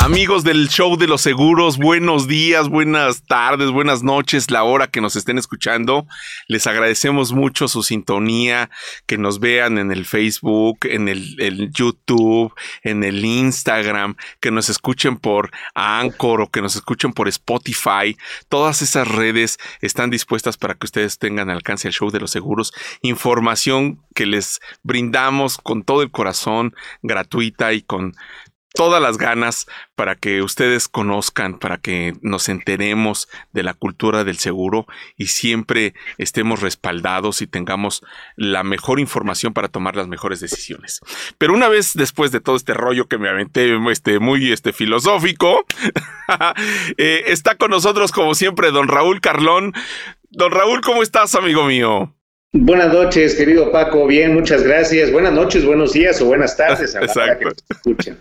Amigos del show de los seguros, buenos días, buenas tardes, buenas noches, la hora que nos estén escuchando. Les agradecemos mucho su sintonía, que nos vean en el Facebook, en el, YouTube, en el Instagram, que nos escuchen por Anchor o que nos escuchen por Spotify. Todas esas redes están dispuestas para que ustedes tengan alcance al show de los seguros. Información que les brindamos con todo el corazón, gratuita y con todas las ganas para que ustedes conozcan, para que nos enteremos de la cultura del seguro y siempre estemos respaldados y tengamos la mejor información para tomar las mejores decisiones. Pero una vez después de todo este rollo que me aventé este, muy este, filosófico, eh, está con nosotros como siempre don Raúl Carlón. Don Raúl, ¿cómo estás, amigo mío? Buenas noches, querido Paco. Bien, muchas gracias. Buenas noches, buenos días o buenas tardes a la hora que nos escuchen.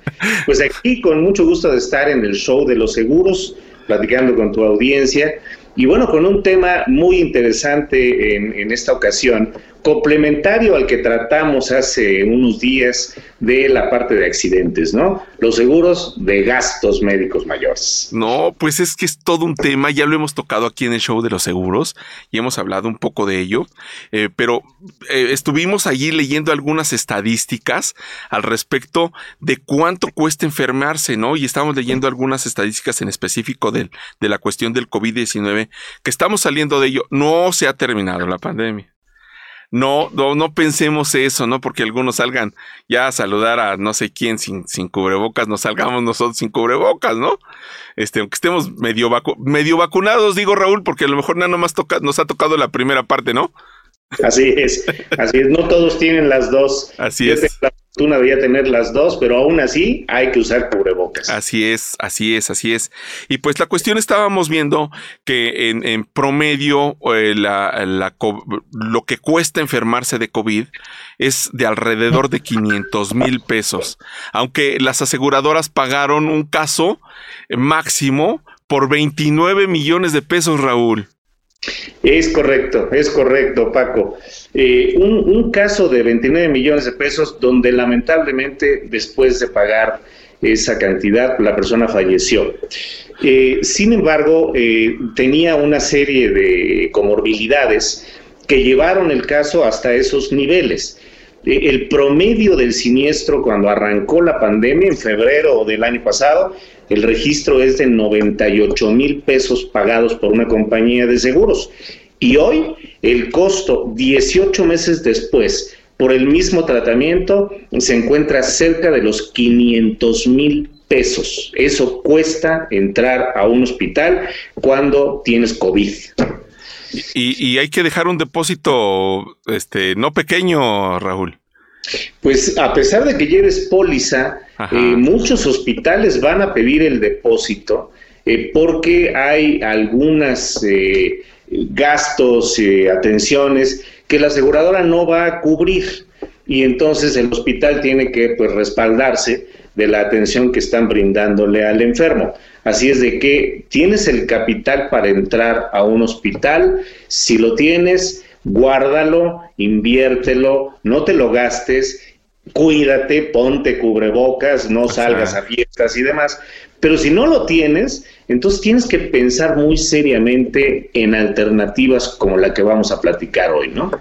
Pues aquí con mucho gusto de estar en el show de los seguros, platicando con tu audiencia. Y bueno, con un tema muy interesante en, en esta ocasión, complementario al que tratamos hace unos días de la parte de accidentes, ¿no? Los seguros de gastos médicos mayores. No, pues es que es todo un tema, ya lo hemos tocado aquí en el show de los seguros y hemos hablado un poco de ello, eh, pero eh, estuvimos allí leyendo algunas estadísticas al respecto de cuánto cuesta enfermarse, ¿no? Y estamos leyendo algunas estadísticas en específico de, de la cuestión del COVID-19, que estamos saliendo de ello, no se ha terminado la pandemia no, no, no pensemos eso, ¿no? Porque algunos salgan ya a saludar a no sé quién sin, sin cubrebocas, nos salgamos nosotros sin cubrebocas, ¿no? Este, aunque estemos medio, medio vacunados, digo Raúl, porque a lo mejor nada más toca, nos ha tocado la primera parte, ¿no? Así es, así es, no todos tienen las dos. Así es. Tú debería tener las dos, pero aún así hay que usar cubrebocas. Así es, así es, así es. Y pues la cuestión estábamos viendo que en, promedio eh, lo que cuesta enfermarse de COVID es de alrededor de 500 mil pesos, aunque las aseguradoras pagaron un caso máximo por 29 millones de pesos, Raúl. Es correcto, es correcto, Paco. Eh, un, caso de 29 millones de pesos donde lamentablemente después de pagar esa cantidad la persona falleció. Eh, sin embargo, eh, tenía una serie de comorbilidades que llevaron el caso hasta esos niveles. el promedio del siniestro cuando arrancó la pandemia en febrero del año pasado el registro es de 98 mil pesos pagados por una compañía de seguros. Y hoy el costo, 18 meses después, por el mismo tratamiento, se encuentra cerca de los 500 mil pesos. Eso cuesta entrar a un hospital cuando tienes COVID. Y, y hay que dejar un depósito, este, no pequeño, Raúl. Pues a pesar de que lleves póliza, eh, muchos hospitales van a pedir el depósito eh, porque hay algunas eh, gastos, atenciones que la aseguradora no va a cubrir. Y entonces el hospital tiene que pues, respaldarse de la atención que están brindándole al enfermo. Así es de que tienes el capital para entrar a un hospital, si lo tienes, guárdalo, inviértelo, no te lo gastes, cuídate, ponte cubrebocas, no salgas a fiestas y demás. Pero si no lo tienes, entonces tienes que pensar muy seriamente en alternativas como la que vamos a platicar hoy, ¿no?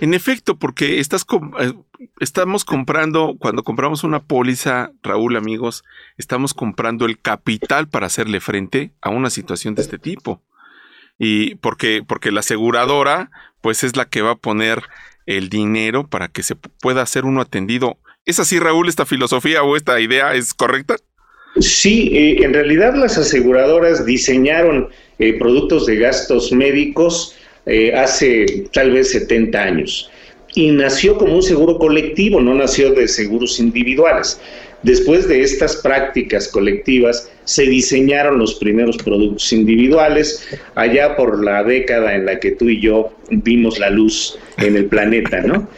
En efecto, porque estás eh, estamos comprando, cuando compramos una póliza, Raúl, amigos, estamos comprando el capital para hacerle frente a una situación de este tipo. Y porque, porque la aseguradora pues es la que va a poner el dinero para que se pueda hacer uno atendido. ¿Es así, Raúl, esta filosofía o esta idea es correcta? Sí, eh, en realidad las aseguradoras diseñaron eh, productos de gastos médicos eh, hace tal vez 70 años y nació como un seguro colectivo, no nació de seguros individuales. Después de estas prácticas colectivas, se diseñaron los primeros productos individuales, allá por la década en la que tú y yo vimos la luz en el planeta, ¿no?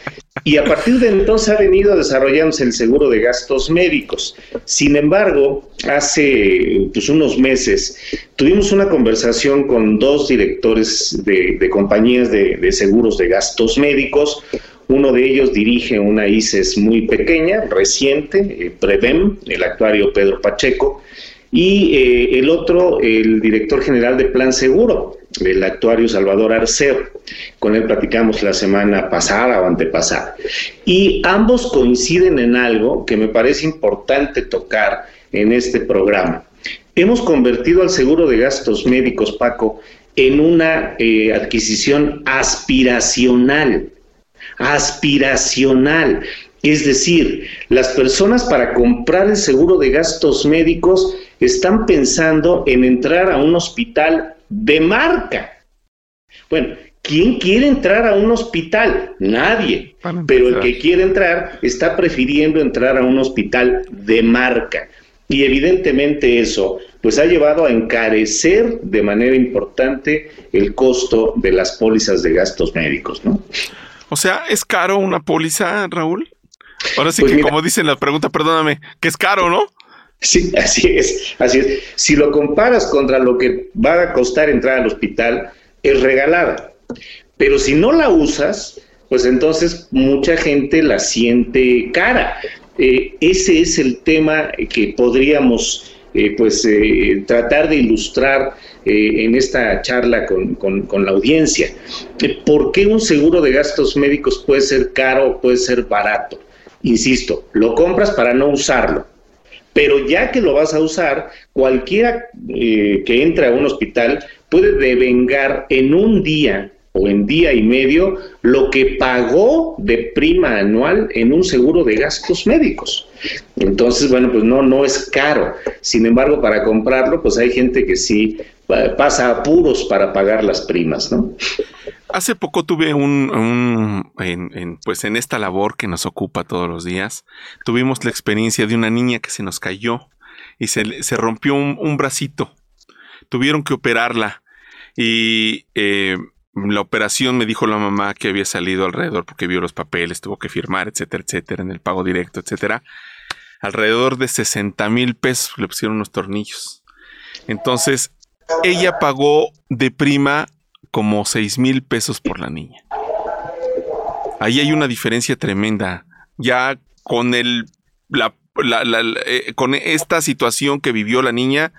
Y a partir de entonces ha venido desarrollándose el seguro de gastos médicos. Sin embargo, hace pues, unos meses tuvimos una conversación con dos directores de, compañías de, de seguros de gastos médicos, uno de ellos dirige una ICES muy pequeña, reciente, eh, Prevem, el actuario Pedro Pacheco, y eh, el otro, el director general de Plan Seguro, el actuario Salvador Arceo. Con él platicamos la semana pasada o antepasada. Y ambos coinciden en algo que me parece importante tocar en este programa. Hemos convertido al seguro de gastos médicos, Paco, en una eh, adquisición aspiracional. Aspiracional. Es decir, las personas para comprar el seguro de gastos médicos están pensando en entrar a un hospital de marca. Bueno, ¿quién quiere entrar a un hospital? Nadie. Pero el que quiere entrar está prefiriendo entrar a un hospital de marca. Y evidentemente eso pues ha llevado a encarecer de manera importante el costo de las pólizas de gastos médicos, ¿no? O sea, ¿es caro una póliza, Raúl? Ahora sí pues que como dice la pregunta, perdóname, que es caro, ¿no? Sí, así es, así es. Si lo comparas contra lo que va a costar entrar al hospital, es regalada. Pero si no la usas, pues entonces mucha gente la siente cara. Eh, ese es el tema que podríamos eh, pues eh, tratar de ilustrar en esta charla con, con la audiencia. ¿Por qué un seguro de gastos médicos puede ser caro o puede ser barato? Insisto, lo compras para no usarlo pero ya que lo vas a usar, cualquiera eh, que entre a un hospital puede devengar en un día o en día y medio lo que pagó de prima anual en un seguro de gastos médicos. Entonces, bueno, pues no, no es caro. Sin embargo, para comprarlo, pues hay gente que sí pasa apuros para pagar las primas, ¿no? Hace poco tuve un, en, pues en esta labor que nos ocupa todos los días, tuvimos la experiencia de una niña que se nos cayó y se, se rompió un, bracito. Tuvieron que operarla y eh, la operación me dijo la mamá que había salido alrededor porque vio los papeles, tuvo que firmar, etcétera, etcétera, en el pago directo, etcétera. Alrededor de 60 mil pesos le pusieron unos tornillos. Entonces, ella pagó de prima como 6 mil pesos por la niña. Ahí hay una diferencia tremenda. Ya con el, la, eh, con esta situación que vivió la niña,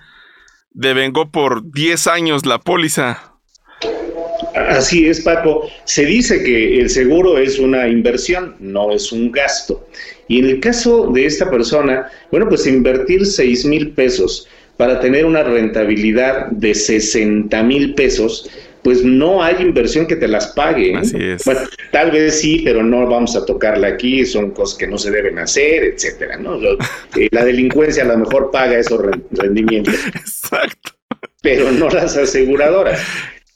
devengó por 10 años la póliza. Así es, Paco. Se dice que el seguro es una inversión, no es un gasto. Y en el caso de esta persona, bueno, pues invertir 6 mil pesos para tener una rentabilidad de 60 mil pesos, pues no hay inversión que te las pague. ¿eh? Así es. Bueno, tal vez sí, pero no vamos a tocarla aquí, son cosas que no se deben hacer, etcétera, ¿no? Eh, la delincuencia a lo mejor paga esos rendimientos. Exacto. Pero no las aseguradoras.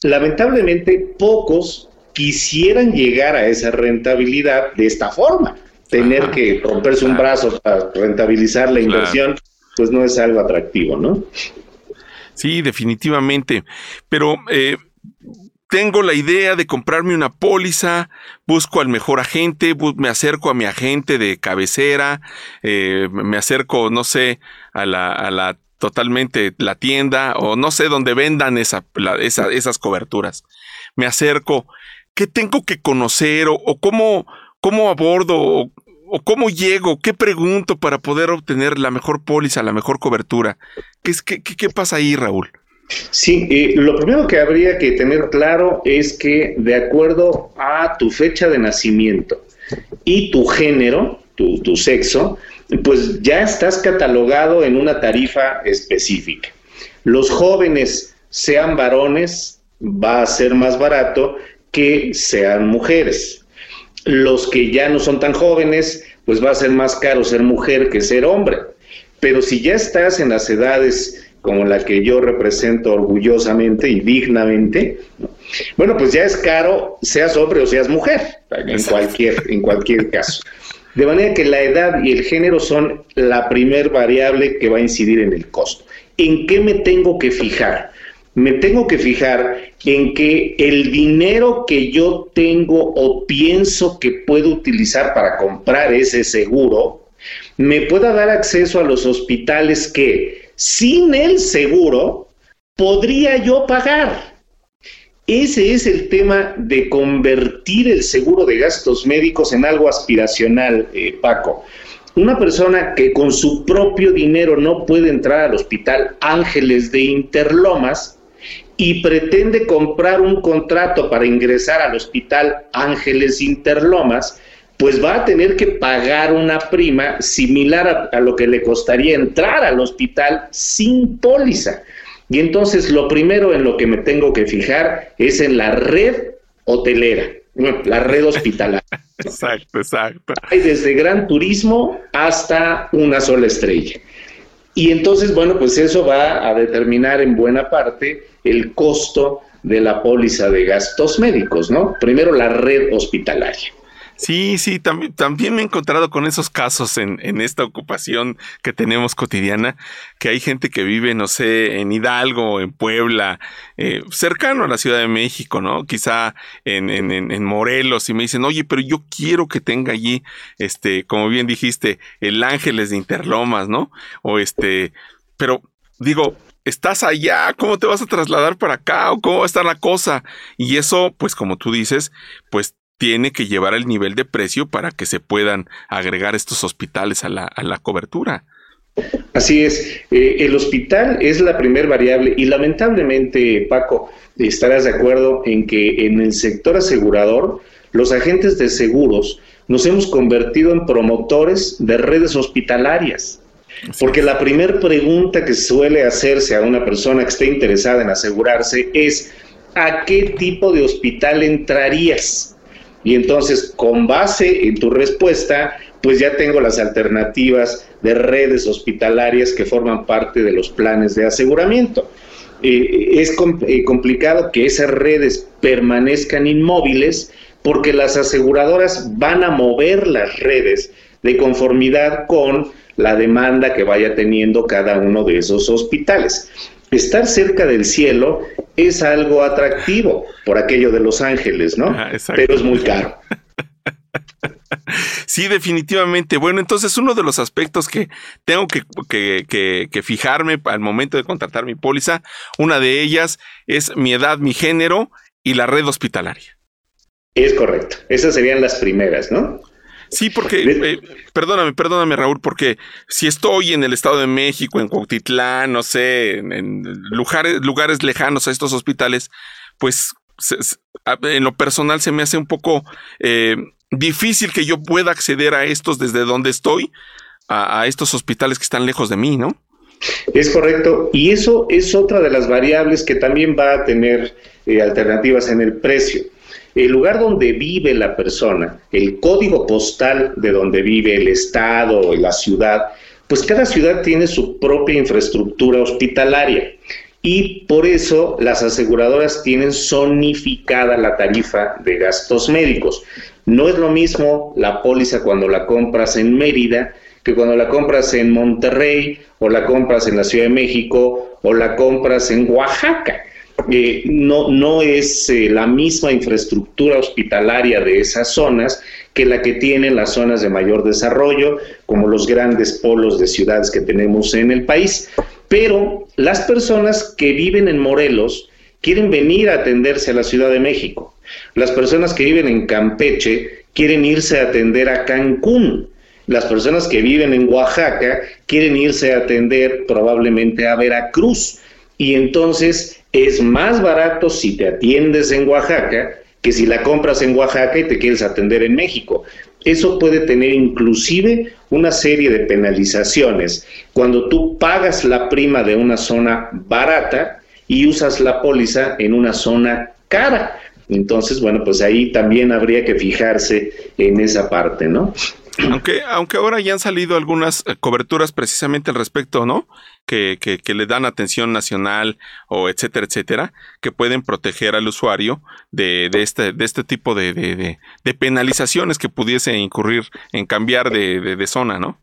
Lamentablemente, pocos quisieran llegar a esa rentabilidad de esta forma. Tener que romperse un brazo para rentabilizar la inversión, pues no es algo atractivo, ¿no? Sí, definitivamente. Pero eh, tengo la idea de comprarme una póliza, busco al mejor agente, me acerco a mi agente de cabecera, eh, me acerco, no sé, a la, a la totalmente la tienda o no sé dónde vendan esa, esas coberturas. Me acerco, ¿qué tengo que conocer o, cómo, cómo abordo o, cómo llego? ¿Qué pregunto para poder obtener la mejor póliza, la mejor cobertura? ¿Qué, qué, qué pasa ahí, Raúl? Sí, eh, lo primero que habría que tener claro es que de acuerdo a tu fecha de nacimiento y tu género, tu, tu sexo, pues ya estás catalogado en una tarifa específica. Los jóvenes, sean varones, va a ser más barato que sean mujeres. Los que ya no son tan jóvenes, pues va a ser más caro ser mujer que ser hombre. Pero si ya estás en las edades como la que yo represento orgullosamente y dignamente, bueno, pues ya es caro, seas hombre o seas mujer, en cualquier, en cualquier caso. De manera que la edad y el género son la primer variable que va a incidir en el costo. ¿En qué me tengo que fijar? Me tengo que fijar en que el dinero que yo tengo o pienso que puedo utilizar para comprar ese seguro me pueda dar acceso a los hospitales que sin el seguro, podría yo pagar. Ese es el tema de convertir el seguro de gastos médicos en algo aspiracional, eh, Paco. una persona que con su propio dinero no puede entrar al hospital Ángeles de Interlomas y pretende comprar un contrato para ingresar al hospital Ángeles Interlomas, pues va a tener que pagar una prima similar a, lo que le costaría entrar al hospital sin póliza. Y entonces lo primero en lo que me tengo que fijar es en la red hotelera, la red hospitalaria. exacto, exacto. Hay desde gran turismo hasta una sola estrella. Y entonces, bueno, pues eso va a determinar en buena parte el costo de la póliza de gastos médicos, ¿no? Primero la red hospitalaria. Sí, sí, también, también me he encontrado con esos casos en, en, esta ocupación que tenemos cotidiana, que hay gente que vive, no sé, en Hidalgo, en Puebla, eh, cercano a la Ciudad de México, ¿no? Quizá en, en, en, Morelos, y me dicen, oye, pero yo quiero que tenga allí, este, como bien dijiste, el Ángeles de Interlomas, ¿no? O este, pero digo, estás allá, ¿cómo te vas a trasladar para acá? ¿O cómo va a estar la cosa? Y eso, pues como tú dices, pues tiene que llevar el nivel de precio para que se puedan agregar estos hospitales a la, a la cobertura. Así es, eh, el hospital es la primer variable y lamentablemente, Paco, estarás de acuerdo en que en el sector asegurador, los agentes de seguros nos hemos convertido en promotores de redes hospitalarias. Porque la primera pregunta que suele hacerse a una persona que esté interesada en asegurarse es, ¿a qué tipo de hospital entrarías? Y entonces, con base en tu respuesta, pues ya tengo las alternativas de redes hospitalarias que forman parte de los planes de aseguramiento. Eh, es eh, complicado que esas redes permanezcan inmóviles porque las aseguradoras van a mover las redes de conformidad con la demanda que vaya teniendo cada uno de esos hospitales. Estar cerca del cielo es algo atractivo por aquello de Los Ángeles, ¿no? Pero es muy caro. Sí, definitivamente. Bueno, entonces uno de los aspectos que tengo que, que, que, fijarme al momento de contratar mi póliza, una de ellas es mi edad, mi género y la red hospitalaria. Es correcto. Esas serían las primeras, ¿no? Sí, porque, eh, perdóname, perdóname Raúl, porque si estoy en el Estado de México, en Cuautitlán, no sé, en, lugares, lugares lejanos a estos hospitales, pues en lo personal se me hace un poco eh, difícil que yo pueda acceder a estos desde donde estoy, a, estos hospitales que están lejos de mí, ¿no? Es correcto, y eso es otra de las variables que también va a tener eh, alternativas en el precio el lugar donde vive la persona, el código postal de donde vive el estado o la ciudad, pues cada ciudad tiene su propia infraestructura hospitalaria y por eso las aseguradoras tienen zonificada la tarifa de gastos médicos. No es lo mismo la póliza cuando la compras en Mérida que cuando la compras en Monterrey o la compras en la Ciudad de México o la compras en Oaxaca. Eh, no, no es eh, la misma infraestructura hospitalaria de esas zonas que la que tienen las zonas de mayor desarrollo, como los grandes polos de ciudades que tenemos en el país. Pero las personas que viven en Morelos quieren venir a atenderse a la Ciudad de México. Las personas que viven en Campeche quieren irse a atender a Cancún. Las personas que viven en Oaxaca quieren irse a atender probablemente a Veracruz. Y entonces es más barato si te atiendes en Oaxaca que si la compras en Oaxaca y te quieres atender en México. Eso puede tener inclusive una serie de penalizaciones cuando tú pagas la prima de una zona barata y usas la póliza en una zona cara. Entonces, bueno, pues ahí también habría que fijarse en esa parte, ¿no? Aunque, aunque ahora ya han salido algunas eh, coberturas precisamente al respecto, ¿no? Que, que, le dan atención nacional o etcétera, etcétera, que pueden proteger al usuario de, de este, de este tipo de, de, penalizaciones que pudiese incurrir en cambiar de zona, ¿no?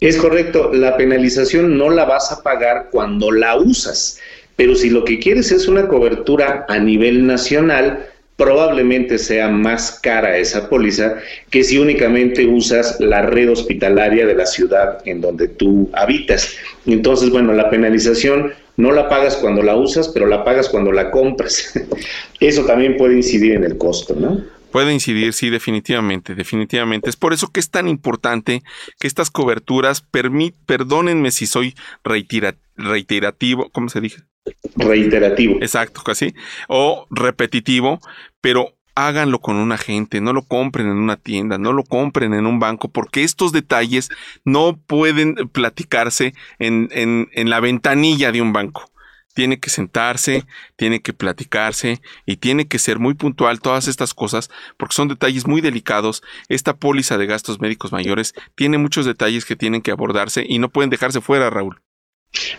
Es correcto, la penalización no la vas a pagar cuando la usas, pero si lo que quieres es una cobertura a nivel nacional, probablemente sea más cara esa póliza que si únicamente usas la red hospitalaria de la ciudad en donde tú habitas. Entonces, bueno, la penalización no la pagas cuando la usas, pero la pagas cuando la compras. Eso también puede incidir en el costo, ¿no? Puede incidir, sí, definitivamente, definitivamente. Es por eso que es tan importante que estas coberturas, perdónenme si soy reiterativo, ¿cómo se dice? Reiterativo. Exacto, casi. O repetitivo, pero háganlo con un agente, no lo compren en una tienda, no lo compren en un banco, porque estos detalles no pueden platicarse en, en, en la ventanilla de un banco tiene que sentarse, tiene que platicarse y tiene que ser muy puntual todas estas cosas porque son detalles muy delicados. Esta póliza de gastos médicos mayores tiene muchos detalles que tienen que abordarse y no pueden dejarse fuera, Raúl.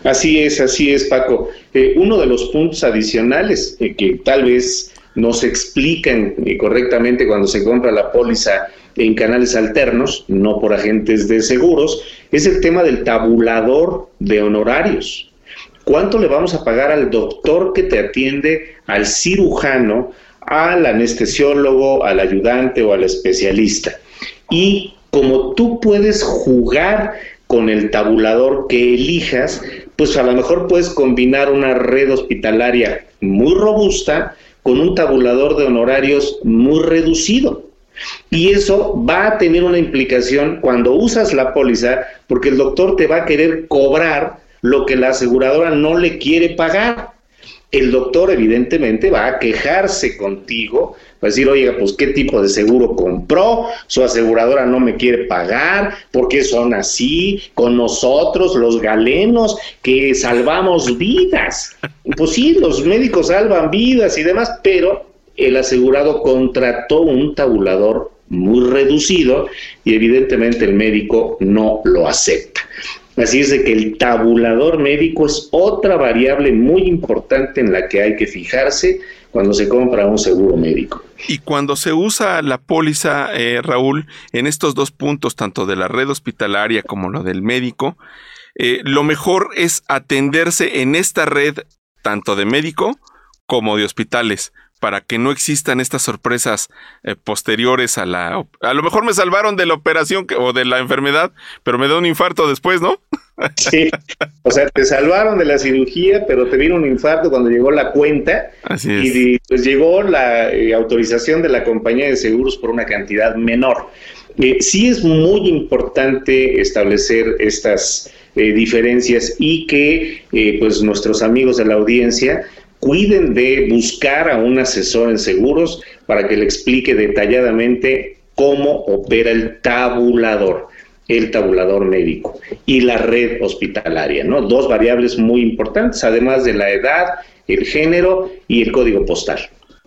Así es, así es, Paco. Eh, uno de los puntos adicionales eh, que tal vez no se explican eh, correctamente cuando se compra la póliza en canales alternos, no por agentes de seguros, es el tema del tabulador de honorarios. ¿Cuánto le vamos a pagar al doctor que te atiende, al cirujano, al anestesiólogo, al ayudante o al especialista? Y como tú puedes jugar con el tabulador que elijas, pues a lo mejor puedes combinar una red hospitalaria muy robusta con un tabulador de honorarios muy reducido. Y eso va a tener una implicación cuando usas la póliza, porque el doctor te va a querer cobrar lo que la aseguradora no le quiere pagar. El doctor evidentemente va a quejarse contigo, decir, oiga, pues qué tipo de seguro compró, su aseguradora no me quiere pagar, porque son así con nosotros, los galenos, que salvamos vidas. Pues sí, los médicos salvan vidas y demás, pero el asegurado contrató un tabulador muy reducido y evidentemente el médico no lo acepta. Así es de que el tabulador médico es otra variable muy importante en la que hay que fijarse cuando se compra un seguro médico. Y cuando se usa la póliza, eh, Raúl, en estos dos puntos, tanto de la red hospitalaria como lo del médico, eh, lo mejor es atenderse en esta red tanto de médico como de hospitales para que no existan estas sorpresas eh, posteriores a la... A lo mejor me salvaron de la operación o de la enfermedad, pero me da un infarto después, ¿no? Sí, o sea, te salvaron de la cirugía, pero te vino un infarto cuando llegó la cuenta Así es. y pues llegó la eh, autorización de la compañía de seguros por una cantidad menor. Eh, sí es muy importante establecer estas diferencias y que pues nuestros amigos de la audiencia cuiden de buscar a un asesor en seguros para que le explique detalladamente cómo opera el tabulador, el tabulador médico y la red hospitalaria, ¿no? Dos variables muy importantes, además de la edad, el género y el código postal.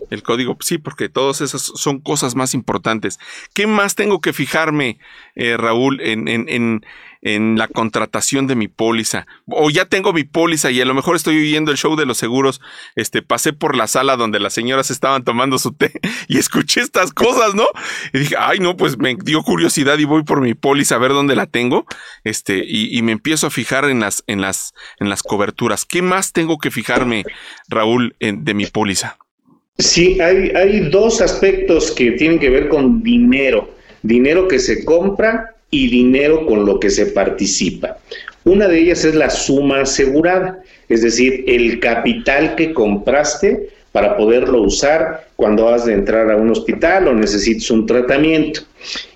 El código, sí, porque todas esas son cosas más importantes. ¿Qué más tengo que fijarme, eh, Raúl, en, en, en, en la contratación de mi póliza. O ya tengo mi póliza y a lo mejor estoy oyendo el show de los seguros. Este, pasé por la sala donde las señoras estaban tomando su té y escuché estas cosas, ¿no? Y dije, ay, no, pues me dio curiosidad y voy por mi póliza a ver dónde la tengo. Este, y, me empiezo a fijar en las, en las, en las coberturas. ¿Qué más tengo que fijarme, Raúl, de mi póliza? Sí, hay, hay dos aspectos que tienen que ver con dinero. Dinero que se compra y dinero con lo que se participa. Una de ellas es la suma asegurada, es decir, el capital que compraste para poderlo usar cuando has de entrar a un hospital o necesites un tratamiento.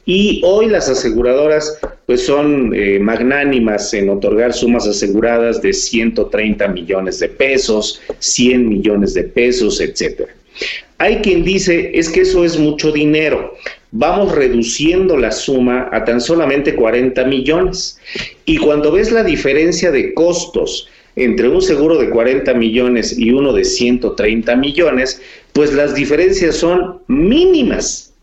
Y hoy las aseguradoras pues son eh, magnánimas en otorgar sumas aseguradas de 130 millones de pesos, 100 millones de pesos, etcétera. Hay quien dice, es que eso es mucho dinero vamos reduciendo la suma a tan solamente 40 millones. Y cuando ves la diferencia de costos entre un seguro de 40 millones y uno de 130 millones, pues las diferencias son mínimas.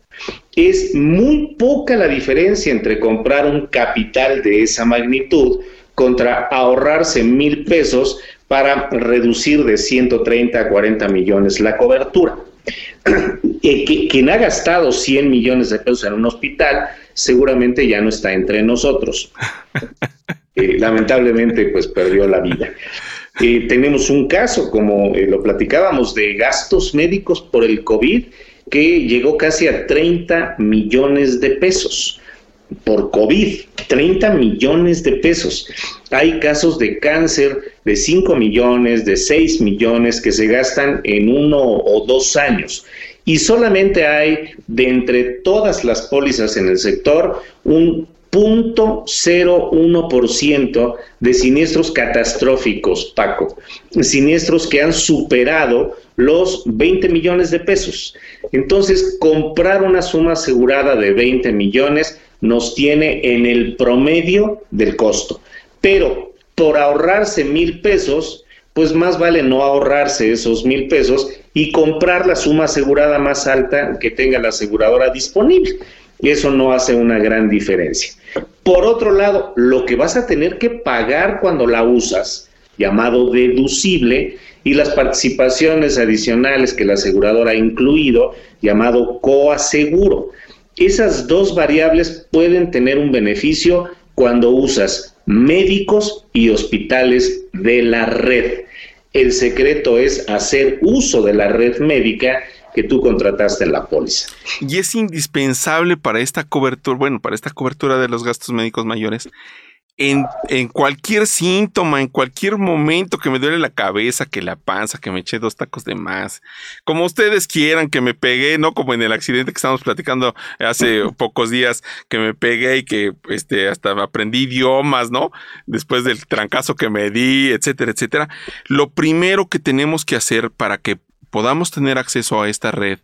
Es muy poca la diferencia entre comprar un capital de esa magnitud contra ahorrarse mil pesos para reducir de 130 a 40 millones la cobertura. Eh, quien ha gastado 100 millones de pesos en un hospital seguramente ya no está entre nosotros. Eh, lamentablemente, pues perdió la vida. Eh, tenemos un caso, como lo platicábamos, de gastos médicos por el COVID que llegó casi a 30 millones de pesos por COVID, 30 millones de pesos. Hay casos de cáncer de 5 millones, de 6 millones que se gastan en uno o dos años. y solamente hay de entre todas las pólizas en el sector un 0.01% de siniestros catastróficos, Paco. Siniestros que han superado los 20 millones de pesos. Entonces, comprar una suma asegurada de 20 millones nos tiene en el promedio del costo. Pero por ahorrarse mil pesos, pues más vale no ahorrarse esos mil pesos y comprar la suma asegurada más alta que tenga la aseguradora disponible. Eso no hace una gran diferencia. Por otro lado, lo que vas a tener que pagar cuando la usas, llamado deducible, y las participaciones adicionales que la aseguradora ha incluido, llamado coaseguro. Esas dos variables pueden tener un beneficio cuando usas médicos y hospitales de la red. El secreto es hacer uso de la red médica que tú contrataste en la póliza. Y es indispensable para esta cobertura, bueno, para esta cobertura de los gastos médicos mayores, en, en, cualquier síntoma, en cualquier momento que me duele la cabeza, que la panza, que me eché dos tacos de más, como ustedes quieran, que me pegué, no como en el accidente que estamos platicando hace pocos días, que me pegué y que este, hasta aprendí idiomas, ¿no? Después del trancazo que me di, etcétera, etcétera. Lo primero que tenemos que hacer para que podamos tener acceso a esta red,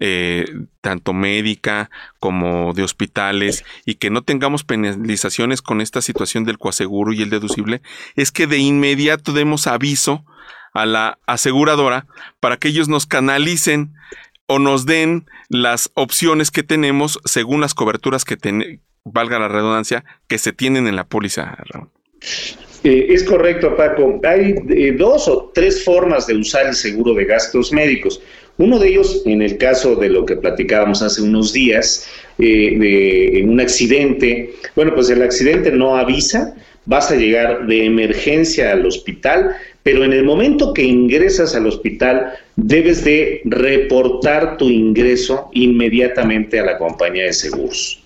eh, tanto médica como de hospitales, y que no tengamos penalizaciones con esta situación del coaseguro y el deducible, es que de inmediato demos aviso a la aseguradora para que ellos nos canalicen o nos den las opciones que tenemos según las coberturas que valga la redundancia, que se tienen en la póliza, eh, es correcto, Paco. Hay eh, dos o tres formas de usar el seguro de gastos médicos. Uno de ellos, en el caso de lo que platicábamos hace unos días, eh, de un accidente, bueno, pues el accidente no avisa, vas a llegar de emergencia al hospital, pero en el momento que ingresas al hospital debes de reportar tu ingreso inmediatamente a la compañía de seguros.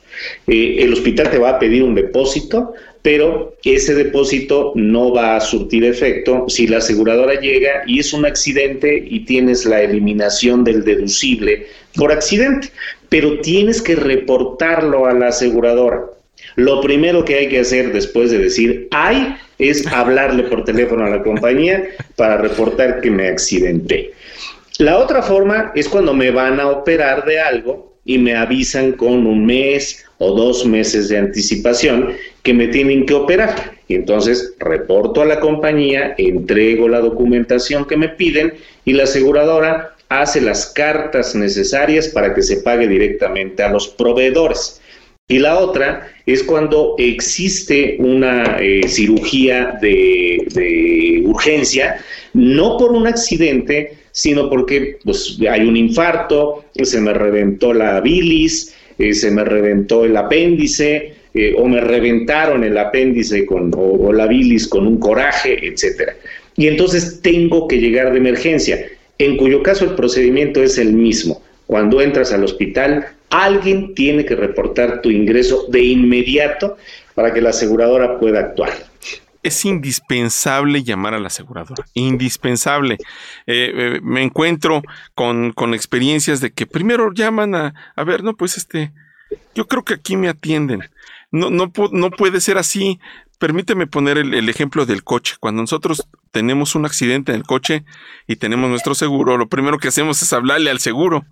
el hospital te va a pedir un depósito, pero ese depósito no va a surtir efecto si la aseguradora llega y es un accidente y tienes la eliminación del deducible por accidente, pero tienes que reportarlo a la aseguradora. Lo primero que hay que hacer después de decir hay es hablarle por teléfono a la compañía para reportar que me accidenté. La otra forma es cuando me van a operar de algo y me avisan con un mes o dos meses de anticipación que me tienen que operar. Y entonces reporto a la compañía, entrego la documentación que me piden y la aseguradora hace las cartas necesarias para que se pague directamente a los proveedores. Y la otra es cuando existe una eh, cirugía de, urgencia, no por un accidente, sino porque pues, hay un infarto, se me reventó la bilis, eh, se me reventó el apéndice, eh, o me reventaron el apéndice con, o, la bilis con un coraje, etcétera. Y entonces tengo que llegar de emergencia, en cuyo caso el procedimiento es el mismo. Cuando entras al hospital, alguien tiene que reportar tu ingreso de inmediato para que la aseguradora pueda actuar es indispensable llamar a la aseguradora, indispensable. Eh, eh, me encuentro con, con, experiencias de que primero llaman a, a ver, no, pues este, yo creo que aquí me atienden no, no, no puede ser así. Permíteme poner el, ejemplo del coche. Cuando nosotros tenemos un accidente en el coche y tenemos nuestro seguro, lo primero que hacemos es hablarle al seguro.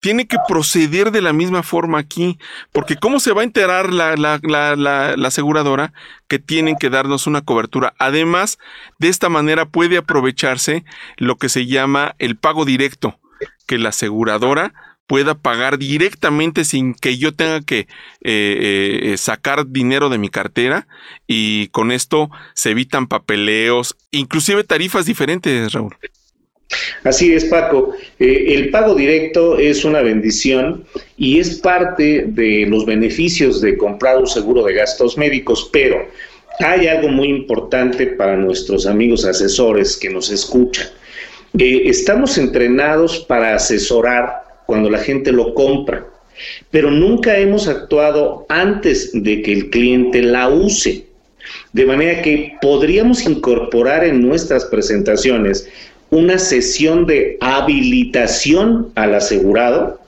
Tiene que proceder de la misma forma aquí, porque ¿cómo se va a enterar la, la, la, la, aseguradora que tienen que darnos una cobertura? Además, de esta manera puede aprovecharse lo que se llama el pago directo, que la aseguradora pueda pagar directamente sin que yo tenga que eh, eh, eh, sacar dinero de mi cartera y con esto se evitan papeleos, inclusive tarifas diferentes, Raúl. Así es, Paco. el pago directo es una bendición y es parte de los beneficios de comprar un seguro de gastos médicos, pero hay algo muy importante para nuestros amigos asesores que nos escuchan. estamos entrenados para asesorar cuando la gente lo compra, pero nunca hemos actuado antes de que el cliente la use. De manera que podríamos incorporar en nuestras presentaciones una sesión de habilitación al asegurado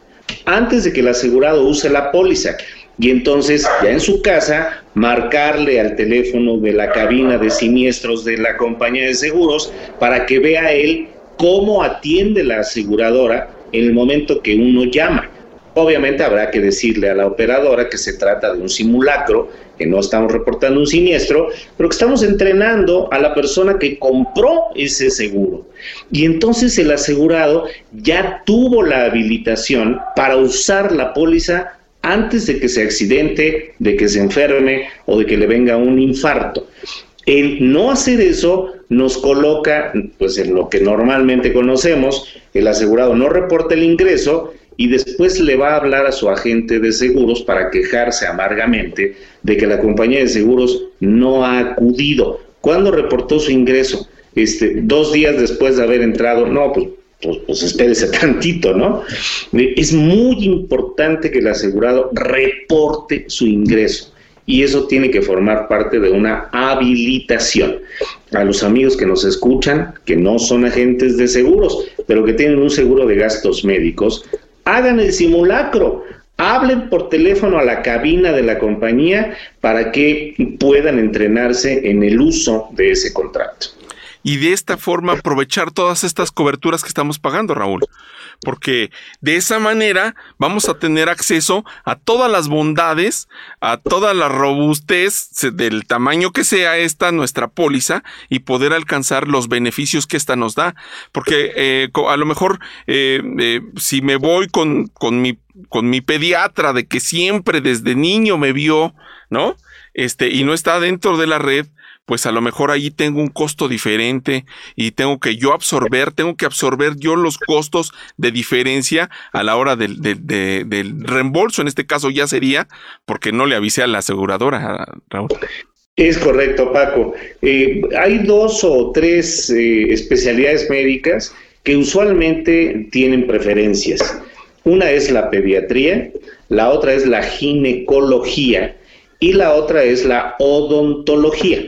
antes de que el asegurado use la póliza. Y entonces, ya en su casa, marcarle al teléfono de la cabina de siniestros de la compañía de seguros para que vea él cómo atiende la aseguradora en el momento que uno llama. Obviamente habrá que decirle a la operadora que se trata de un simulacro, que no estamos reportando un siniestro, pero que estamos entrenando a la persona que compró ese seguro. Y entonces el asegurado ya tuvo la habilitación para usar la póliza antes de que se accidente, de que se enferme o de que le venga un infarto. El no hacer eso nos coloca pues en lo que normalmente conocemos, el asegurado no reporta el ingreso y después le va a hablar a su agente de seguros para quejarse amargamente de que la compañía de seguros no ha acudido. ¿Cuándo reportó su ingreso? Este, dos días después de haber entrado, no, pues, pues, pues espérese tantito, ¿no? Es muy importante que el asegurado reporte su ingreso y eso tiene que formar parte de una habilitación. A los amigos que nos escuchan, que no son agentes de seguros, pero que tienen un seguro de gastos médicos, hagan el simulacro, hablen por teléfono a la cabina de la compañía para que puedan entrenarse en el uso de ese contrato y de esta forma aprovechar todas estas coberturas que estamos pagando, Raúl. Porque de esa manera vamos a tener acceso a todas las bondades, a toda la robustez del tamaño que sea esta nuestra póliza y poder alcanzar los beneficios que esta nos da. Porque eh, a lo mejor eh, eh, si me voy con, con, mi, con mi pediatra de que siempre desde niño me vio, ¿no? Este, y no está dentro de la red, pues a lo mejor ahí tengo un costo diferente y tengo que yo absorber, tengo que absorber yo los costos de diferencia a la hora del, reembolso. En este caso ya sería porque no le avisé a la aseguradora, Raúl. Es correcto, Paco. Eh, hay dos o tres eh, especialidades médicas que usualmente tienen preferencias. Una es la pediatría, la otra es la ginecología y la otra es la odontología.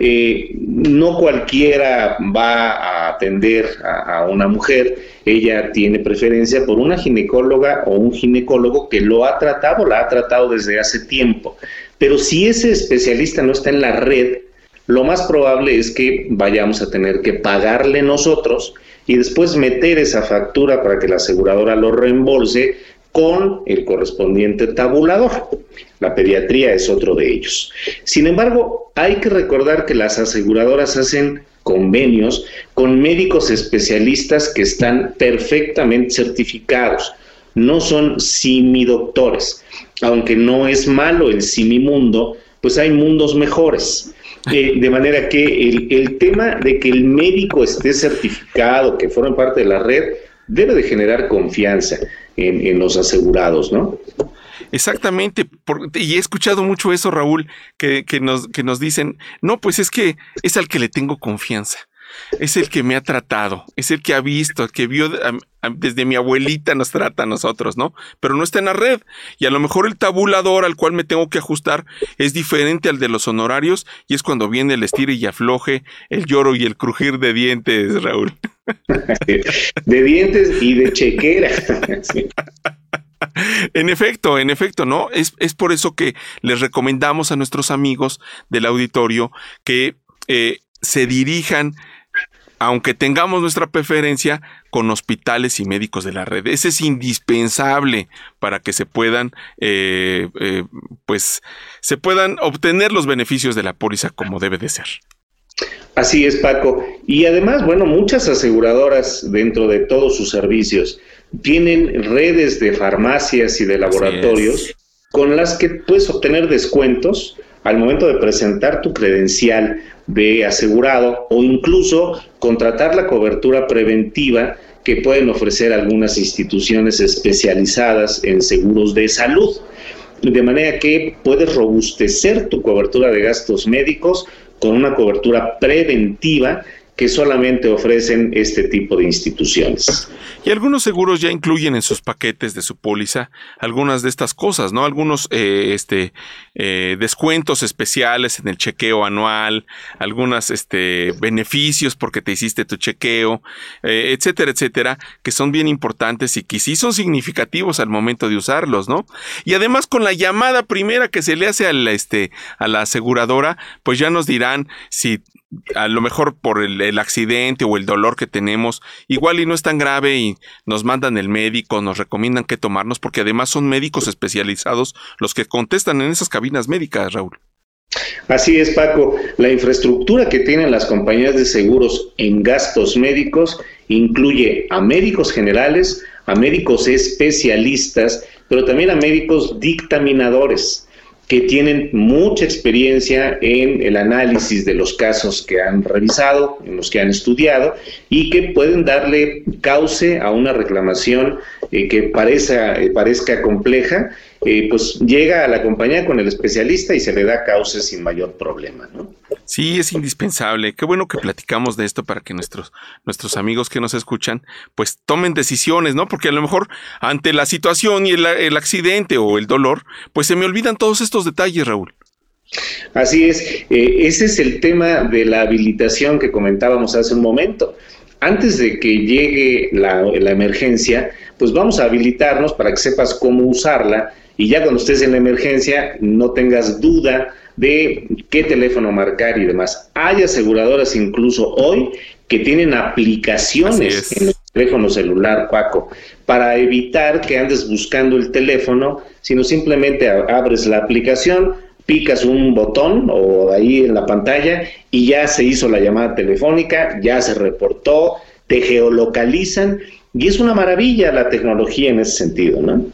Eh, no cualquiera va a atender a, una mujer, ella tiene preferencia por una ginecóloga o un ginecólogo que lo ha tratado, la ha tratado desde hace tiempo. Pero si ese especialista no está en la red, lo más probable es que vayamos a tener que pagarle nosotros y después meter esa factura para que la aseguradora lo reembolse con el correspondiente tabulador. La pediatría es otro de ellos. Sin embargo, hay que recordar que las aseguradoras hacen convenios con médicos especialistas que están perfectamente certificados. No son simidoctores. Aunque no es malo el simimundo, pues hay mundos mejores. Eh, de manera que el, el, tema de que el médico esté certificado, que forme parte de la red, debe de generar confianza en, los asegurados, ¿no? Exactamente, y he escuchado mucho eso, Raúl, que, nos, que nos dicen, no, pues es que es al que le tengo confianza, es el que me ha tratado, es el que ha visto, que vio desde mi abuelita nos trata a nosotros, ¿no? Pero no está en la red, y a lo mejor el tabulador al cual me tengo que ajustar es diferente al de los honorarios, y es cuando viene el estire y afloje, el lloro y el crujir de dientes, Raúl. de dientes y de chequera. En efecto, en efecto, ¿no? Es, es, por eso que les recomendamos a nuestros amigos del auditorio que eh, se dirijan, aunque tengamos nuestra preferencia, con hospitales y médicos de la red. Ese es indispensable para que se puedan, eh, eh, pues, se puedan obtener los beneficios de la póliza como debe de ser. Así es, Paco. Y además, bueno, muchas aseguradoras dentro de todos sus servicios tienen redes de farmacias y de laboratorios con las que puedes obtener descuentos al momento de presentar tu credencial de asegurado o incluso contratar la cobertura preventiva que pueden ofrecer algunas instituciones especializadas en seguros de salud. De manera que puedes robustecer tu cobertura de gastos médicos con una cobertura preventiva que solamente ofrecen este tipo de instituciones. Y algunos seguros ya incluyen en sus paquetes de su póliza algunas de estas cosas, ¿no? Algunos, eh, este, eh, descuentos especiales en el chequeo anual, algunos este, beneficios porque te hiciste tu chequeo, eh, etcétera, etcétera, que son bien importantes y que sí son significativos al momento de usarlos, ¿no? Y además con la llamada primera que se le hace a la, este, a la aseguradora, pues ya nos dirán si a lo mejor por el, accidente o el dolor que tenemos, igual y no es tan grave y nos mandan el médico, nos recomiendan qué tomarnos, porque además son médicos especializados los que contestan en esas cabinas médicas, Raúl. Así es, Paco. La infraestructura que tienen las compañías de seguros en gastos médicos incluye a médicos generales, a médicos especialistas, pero también a médicos dictaminadores que tienen mucha experiencia en el análisis de los casos que han revisado, en los que han estudiado, y que pueden darle cauce a una reclamación eh, que eh, parezca compleja, eh, pues llega a la compañía con el especialista y se le da cauce sin mayor problema. ¿no? Sí, es indispensable. Qué bueno que platicamos de esto para que nuestros, nuestros amigos que nos escuchan, pues tomen decisiones, ¿no? Porque a lo mejor ante la situación y el, el accidente o el dolor, pues se me olvidan todos estos detalles, Raúl. Así es, ese es el tema de la habilitación que comentábamos hace un momento antes de que llegue la, emergencia, pues vamos a habilitarnos para que sepas cómo usarla y ya cuando estés en la emergencia no tengas duda de qué teléfono marcar y demás. Hay aseguradoras incluso hoy que tienen aplicaciones en el teléfono celular, Paco, para evitar que andes buscando el teléfono, sino simplemente abres la aplicación, picas un botón o ahí en la pantalla y ya se hizo la llamada telefónica, ya se reportó, te geolocalizan y es una maravilla la tecnología en ese sentido, ¿no?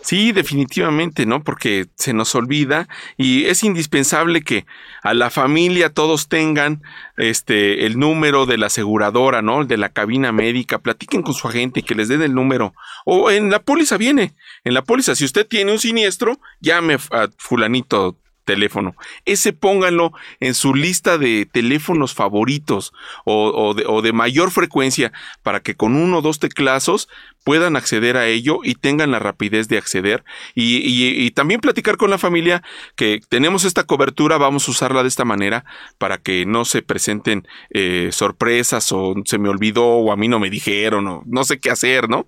Sí, definitivamente, ¿no? Porque se nos olvida y es indispensable que a la familia todos tengan este el número de la aseguradora, ¿no? De la cabina médica, platiquen con su agente y que les den el número. O en la póliza viene, en la póliza, si usted tiene un siniestro, llame a fulanito teléfono. Ese pónganlo en su lista de teléfonos favoritos o, de, mayor frecuencia para que con uno o dos teclazos puedan acceder a ello y tengan la rapidez de acceder y, también platicar con la familia que tenemos esta cobertura, vamos a usarla de esta manera para que no se presenten eh, sorpresas o se me olvidó o a mí no me dijeron o no sé qué hacer, ¿no?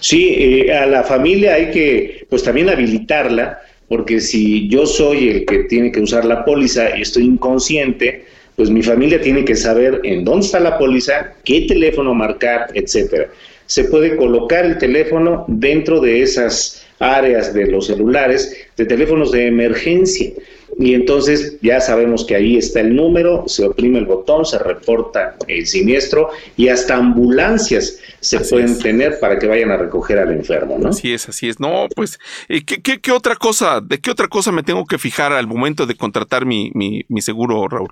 Sí, eh, a la familia hay que pues también habilitarla porque si yo soy el que tiene que usar la póliza y estoy inconsciente, pues mi familia tiene que saber en dónde está la póliza, qué teléfono marcar, etcétera. Se puede colocar el teléfono dentro de esas áreas de los celulares, de teléfonos de emergencia y entonces ya sabemos que ahí está el número, se oprime el botón, se reporta el siniestro y hasta ambulancias se pueden tener para que vayan a recoger al enfermo, ¿no? Así es, así es. No, pues, eh, ¿qué, qué, qué otra cosa, de qué otra cosa me tengo que fijar al momento de contratar mi, mi, mi seguro, Raúl?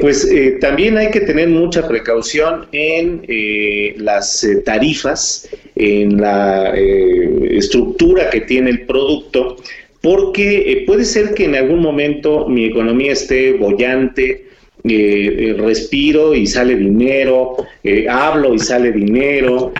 pues eh, también hay que tener mucha precaución en eh, las tarifas, en la estructura que tiene el producto porque eh, puede ser que en algún momento mi economía esté bollante, eh, eh, respiro y sale dinero, hablo y sale dinero,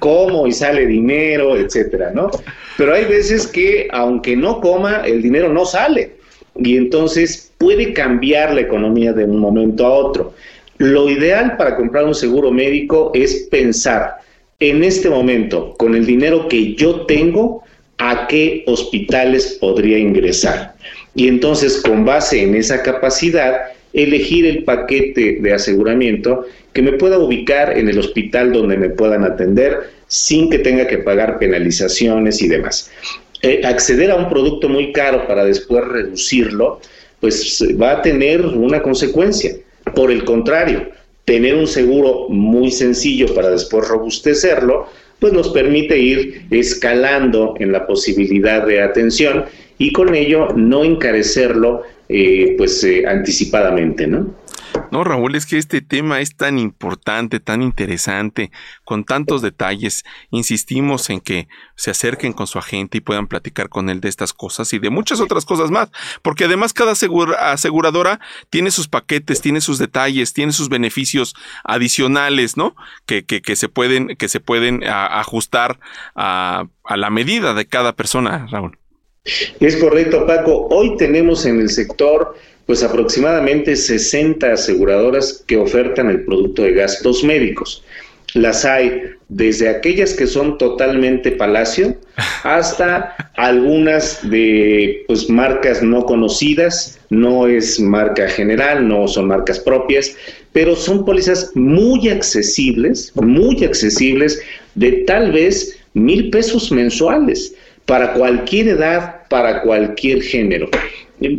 como y sale dinero, etcétera, ¿no? Pero hay veces que aunque no coma, el dinero no sale y entonces puede cambiar la economía de un momento a otro. Lo ideal para comprar un seguro médico es pensar en este momento, con el dinero que yo tengo, a qué hospitales podría ingresar. Y entonces, con base en esa capacidad, elegir el paquete de aseguramiento que me pueda ubicar en el hospital donde me puedan atender sin que tenga que pagar penalizaciones y demás. Eh, acceder a un producto muy caro para después reducirlo, pues va a tener una consecuencia. Por el contrario, tener un seguro muy sencillo para después robustecerlo, pues nos permite ir escalando en la posibilidad de atención y con ello no encarecerlo eh, pues eh, anticipadamente, ¿no? No, Raúl, es que este tema es tan importante, tan interesante, con tantos detalles. Insistimos en que se acerquen con su agente y puedan platicar con él de estas cosas y de muchas otras cosas más, porque además cada aseguradora tiene sus paquetes, tiene sus detalles, tiene sus beneficios adicionales, ¿no? Que, que, se pueden, que se pueden ajustar a, a la medida de cada persona, Raúl. Es correcto, Paco. Hoy tenemos en el sector pues aproximadamente 60 aseguradoras que ofertan el producto de gastos médicos. Las hay desde aquellas que son totalmente palacio hasta algunas de pues marcas no conocidas, no es marca general, no son marcas propias, pero son pólizas muy accesibles, muy accesibles, de tal vez mil pesos mensuales para cualquier edad, para cualquier género.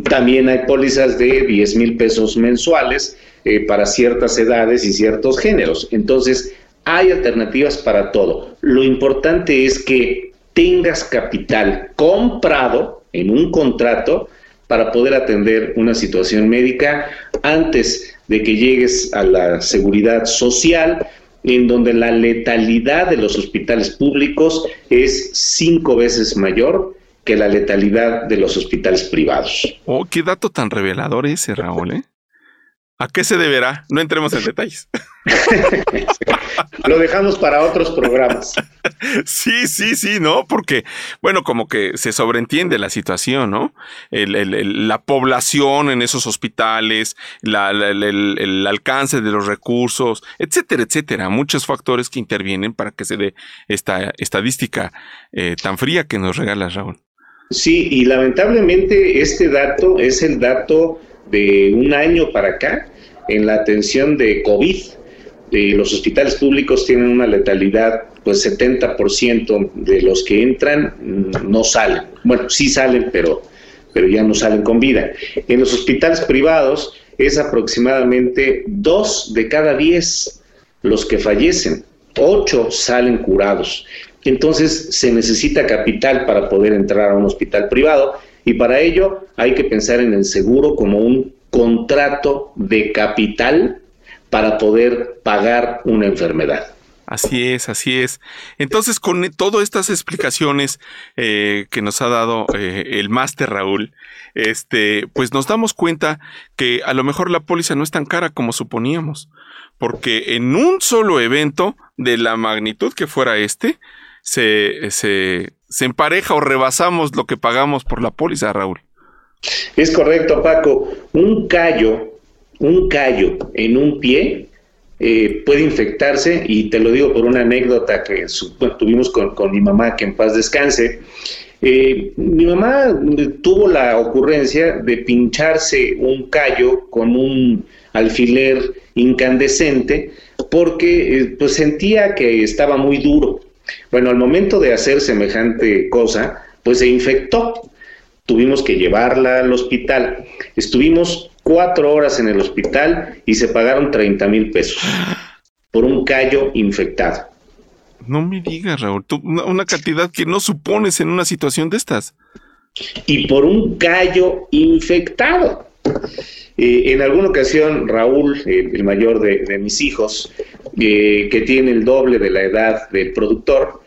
También hay pólizas de 10 mil pesos mensuales eh, para ciertas edades y ciertos géneros. Entonces, hay alternativas para todo. Lo importante es que tengas capital comprado en un contrato para poder atender una situación médica antes de que llegues a la seguridad social, en donde la letalidad de los hospitales públicos es cinco veces mayor que la letalidad de los hospitales privados. Oh, qué dato tan revelador ese, Raúl, ¿eh? ¿A qué se deberá? No entremos en detalles. Lo dejamos para otros programas. Sí, sí, sí, ¿no? Porque, bueno, como que se sobreentiende la situación, ¿no? la población en esos hospitales, el, alcance de los recursos, etcétera, etcétera. Muchos factores que intervienen para que se dé esta estadística eh, tan fría que nos regala Raúl. Sí, y lamentablemente este dato es el dato de un año para acá en la atención de COVID. Eh, los hospitales públicos tienen una letalidad, pues 70% de los que entran mm, no salen. Bueno, sí salen, pero, pero ya no salen con vida. En los hospitales privados es aproximadamente dos de cada diez los que fallecen. Ocho salen curados. Entonces se necesita capital para poder entrar a un hospital privado y para ello hay que pensar en el seguro como un contrato de capital para poder pagar una enfermedad. Así es, así es. Entonces, con todas estas explicaciones eh, que nos ha dado eh, el máster Raúl, este, pues nos damos cuenta que a lo mejor la póliza no es tan cara como suponíamos, porque en un solo evento de la magnitud que fuera este, se, se, se empareja o rebasamos lo que pagamos por la póliza, Raúl. Es correcto, Paco. Un callo, un callo en un pie eh, puede infectarse, y te lo digo por una anécdota que tuvimos con, mi mamá, que en paz descanse. Eh, mi mamá tuvo la ocurrencia de pincharse un callo con un alfiler incandescente porque eh, pues sentía que estaba muy duro. Bueno, al momento de hacer semejante cosa, pues se infectó tuvimos que llevarla al hospital. Estuvimos cuatro horas en el hospital y se pagaron 30 mil pesos por un callo infectado. No me digas, Raúl, una, cantidad que no supones en una situación de estas. Y por un callo infectado. Eh, en alguna ocasión, Raúl, el mayor de, mis hijos, eh, que tiene el doble de la edad del productor,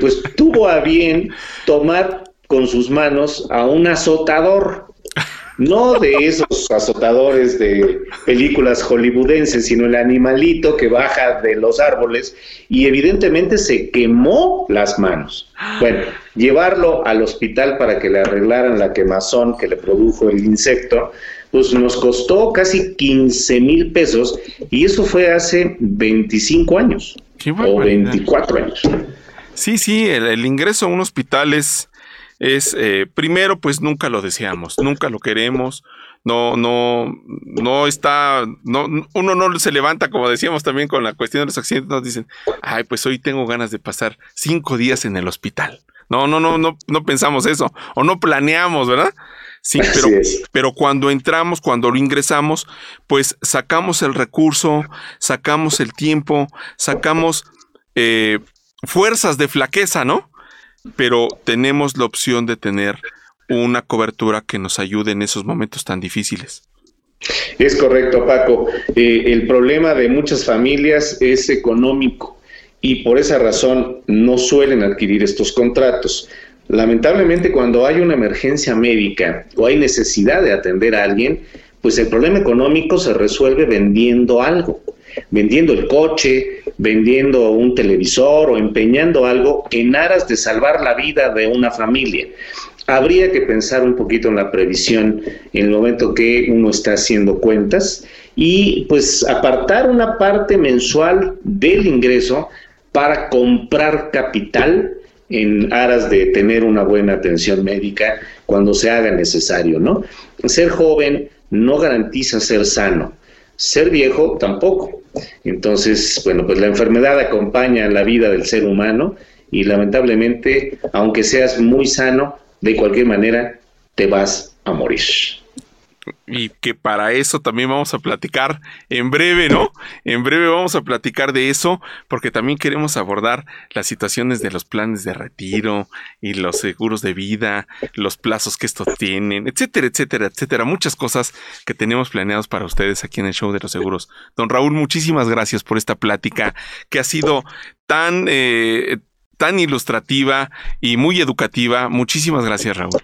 pues tuvo a bien tomar con sus manos a un azotador, no de esos azotadores de películas hollywoodenses, sino el animalito que baja de los árboles y evidentemente se quemó las manos. Bueno, llevarlo al hospital para que le arreglaran la quemazón que le produjo el insecto, pues nos costó casi 15 mil pesos y eso fue hace 25 años o 24 años. Sí, sí, el ingreso a un hospital es es, eh, primero, pues nunca lo deseamos, nunca lo queremos, no, no, no está, no, uno no se levanta, como decíamos también con la cuestión de los accidentes, nos dicen, ay, pues hoy tengo ganas de pasar cinco días en el hospital. No, no, no, no, no pensamos eso, o no planeamos, ¿verdad? Sí, pero, pero cuando entramos, cuando lo ingresamos, pues sacamos el recurso, sacamos el tiempo, sacamos eh, fuerzas de flaqueza, ¿no? pero tenemos la opción de tener una cobertura que nos ayude en esos momentos tan difíciles. Es correcto, Paco. Eh, el problema de muchas familias es económico y por esa razón no suelen adquirir estos contratos. Lamentablemente cuando hay una emergencia médica o hay necesidad de atender a alguien, pues el problema económico se resuelve vendiendo algo vendiendo el coche, vendiendo un televisor o empeñando algo en aras de salvar la vida de una familia. habría que pensar un poquito en la previsión en el momento que uno está haciendo cuentas y pues apartar una parte mensual del ingreso para comprar capital en aras de tener una buena atención médica cuando se haga necesario, ¿no? Ser joven no garantiza ser sano, ser viejo tampoco. Entonces, bueno, pues la enfermedad acompaña la vida del ser humano y lamentablemente, aunque seas muy sano, de cualquier manera te vas a morir y que para eso también vamos a platicar en breve, ¿no? En breve vamos a platicar de eso porque también queremos abordar las situaciones de los planes de retiro y los seguros de vida, los plazos que estos tienen, etcétera, etcétera, etcétera. Muchas cosas que tenemos planeados para ustedes aquí en el show de los seguros. Don Raúl, muchísimas gracias por esta plática que ha sido tan, eh, tan ilustrativa y muy educativa. Muchísimas gracias, Raúl.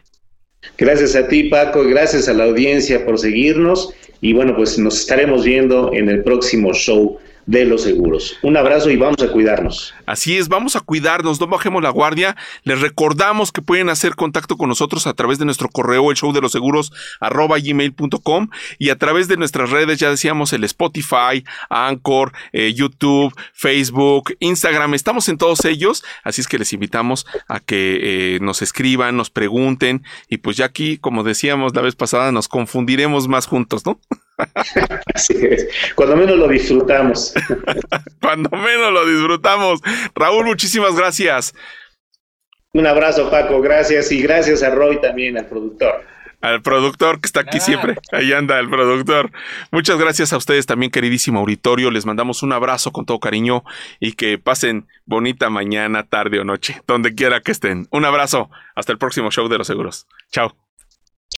Gracias a ti, Paco, y gracias a la audiencia por seguirnos. Y bueno, pues nos estaremos viendo en el próximo show de los seguros. Un abrazo y vamos a cuidarnos. Así es, vamos a cuidarnos, no bajemos la guardia. Les recordamos que pueden hacer contacto con nosotros a través de nuestro correo, el show de los seguros, arroba gmail.com y a través de nuestras redes, ya decíamos, el Spotify, Anchor, eh, YouTube, Facebook, Instagram, estamos en todos ellos, así es que les invitamos a que eh, nos escriban, nos pregunten y pues ya aquí, como decíamos la vez pasada, nos confundiremos más juntos, ¿no? Así es. Cuando menos lo disfrutamos. Cuando menos lo disfrutamos. Raúl, muchísimas gracias. Un abrazo, Paco. Gracias. Y gracias a Roy también, al productor al productor que está aquí siempre. Ahí anda el productor. Muchas gracias a ustedes también, queridísimo auditorio. Les mandamos un abrazo con todo cariño y que pasen bonita mañana, tarde o noche, donde quiera que estén. Un abrazo. Hasta el próximo show de los seguros. Chao.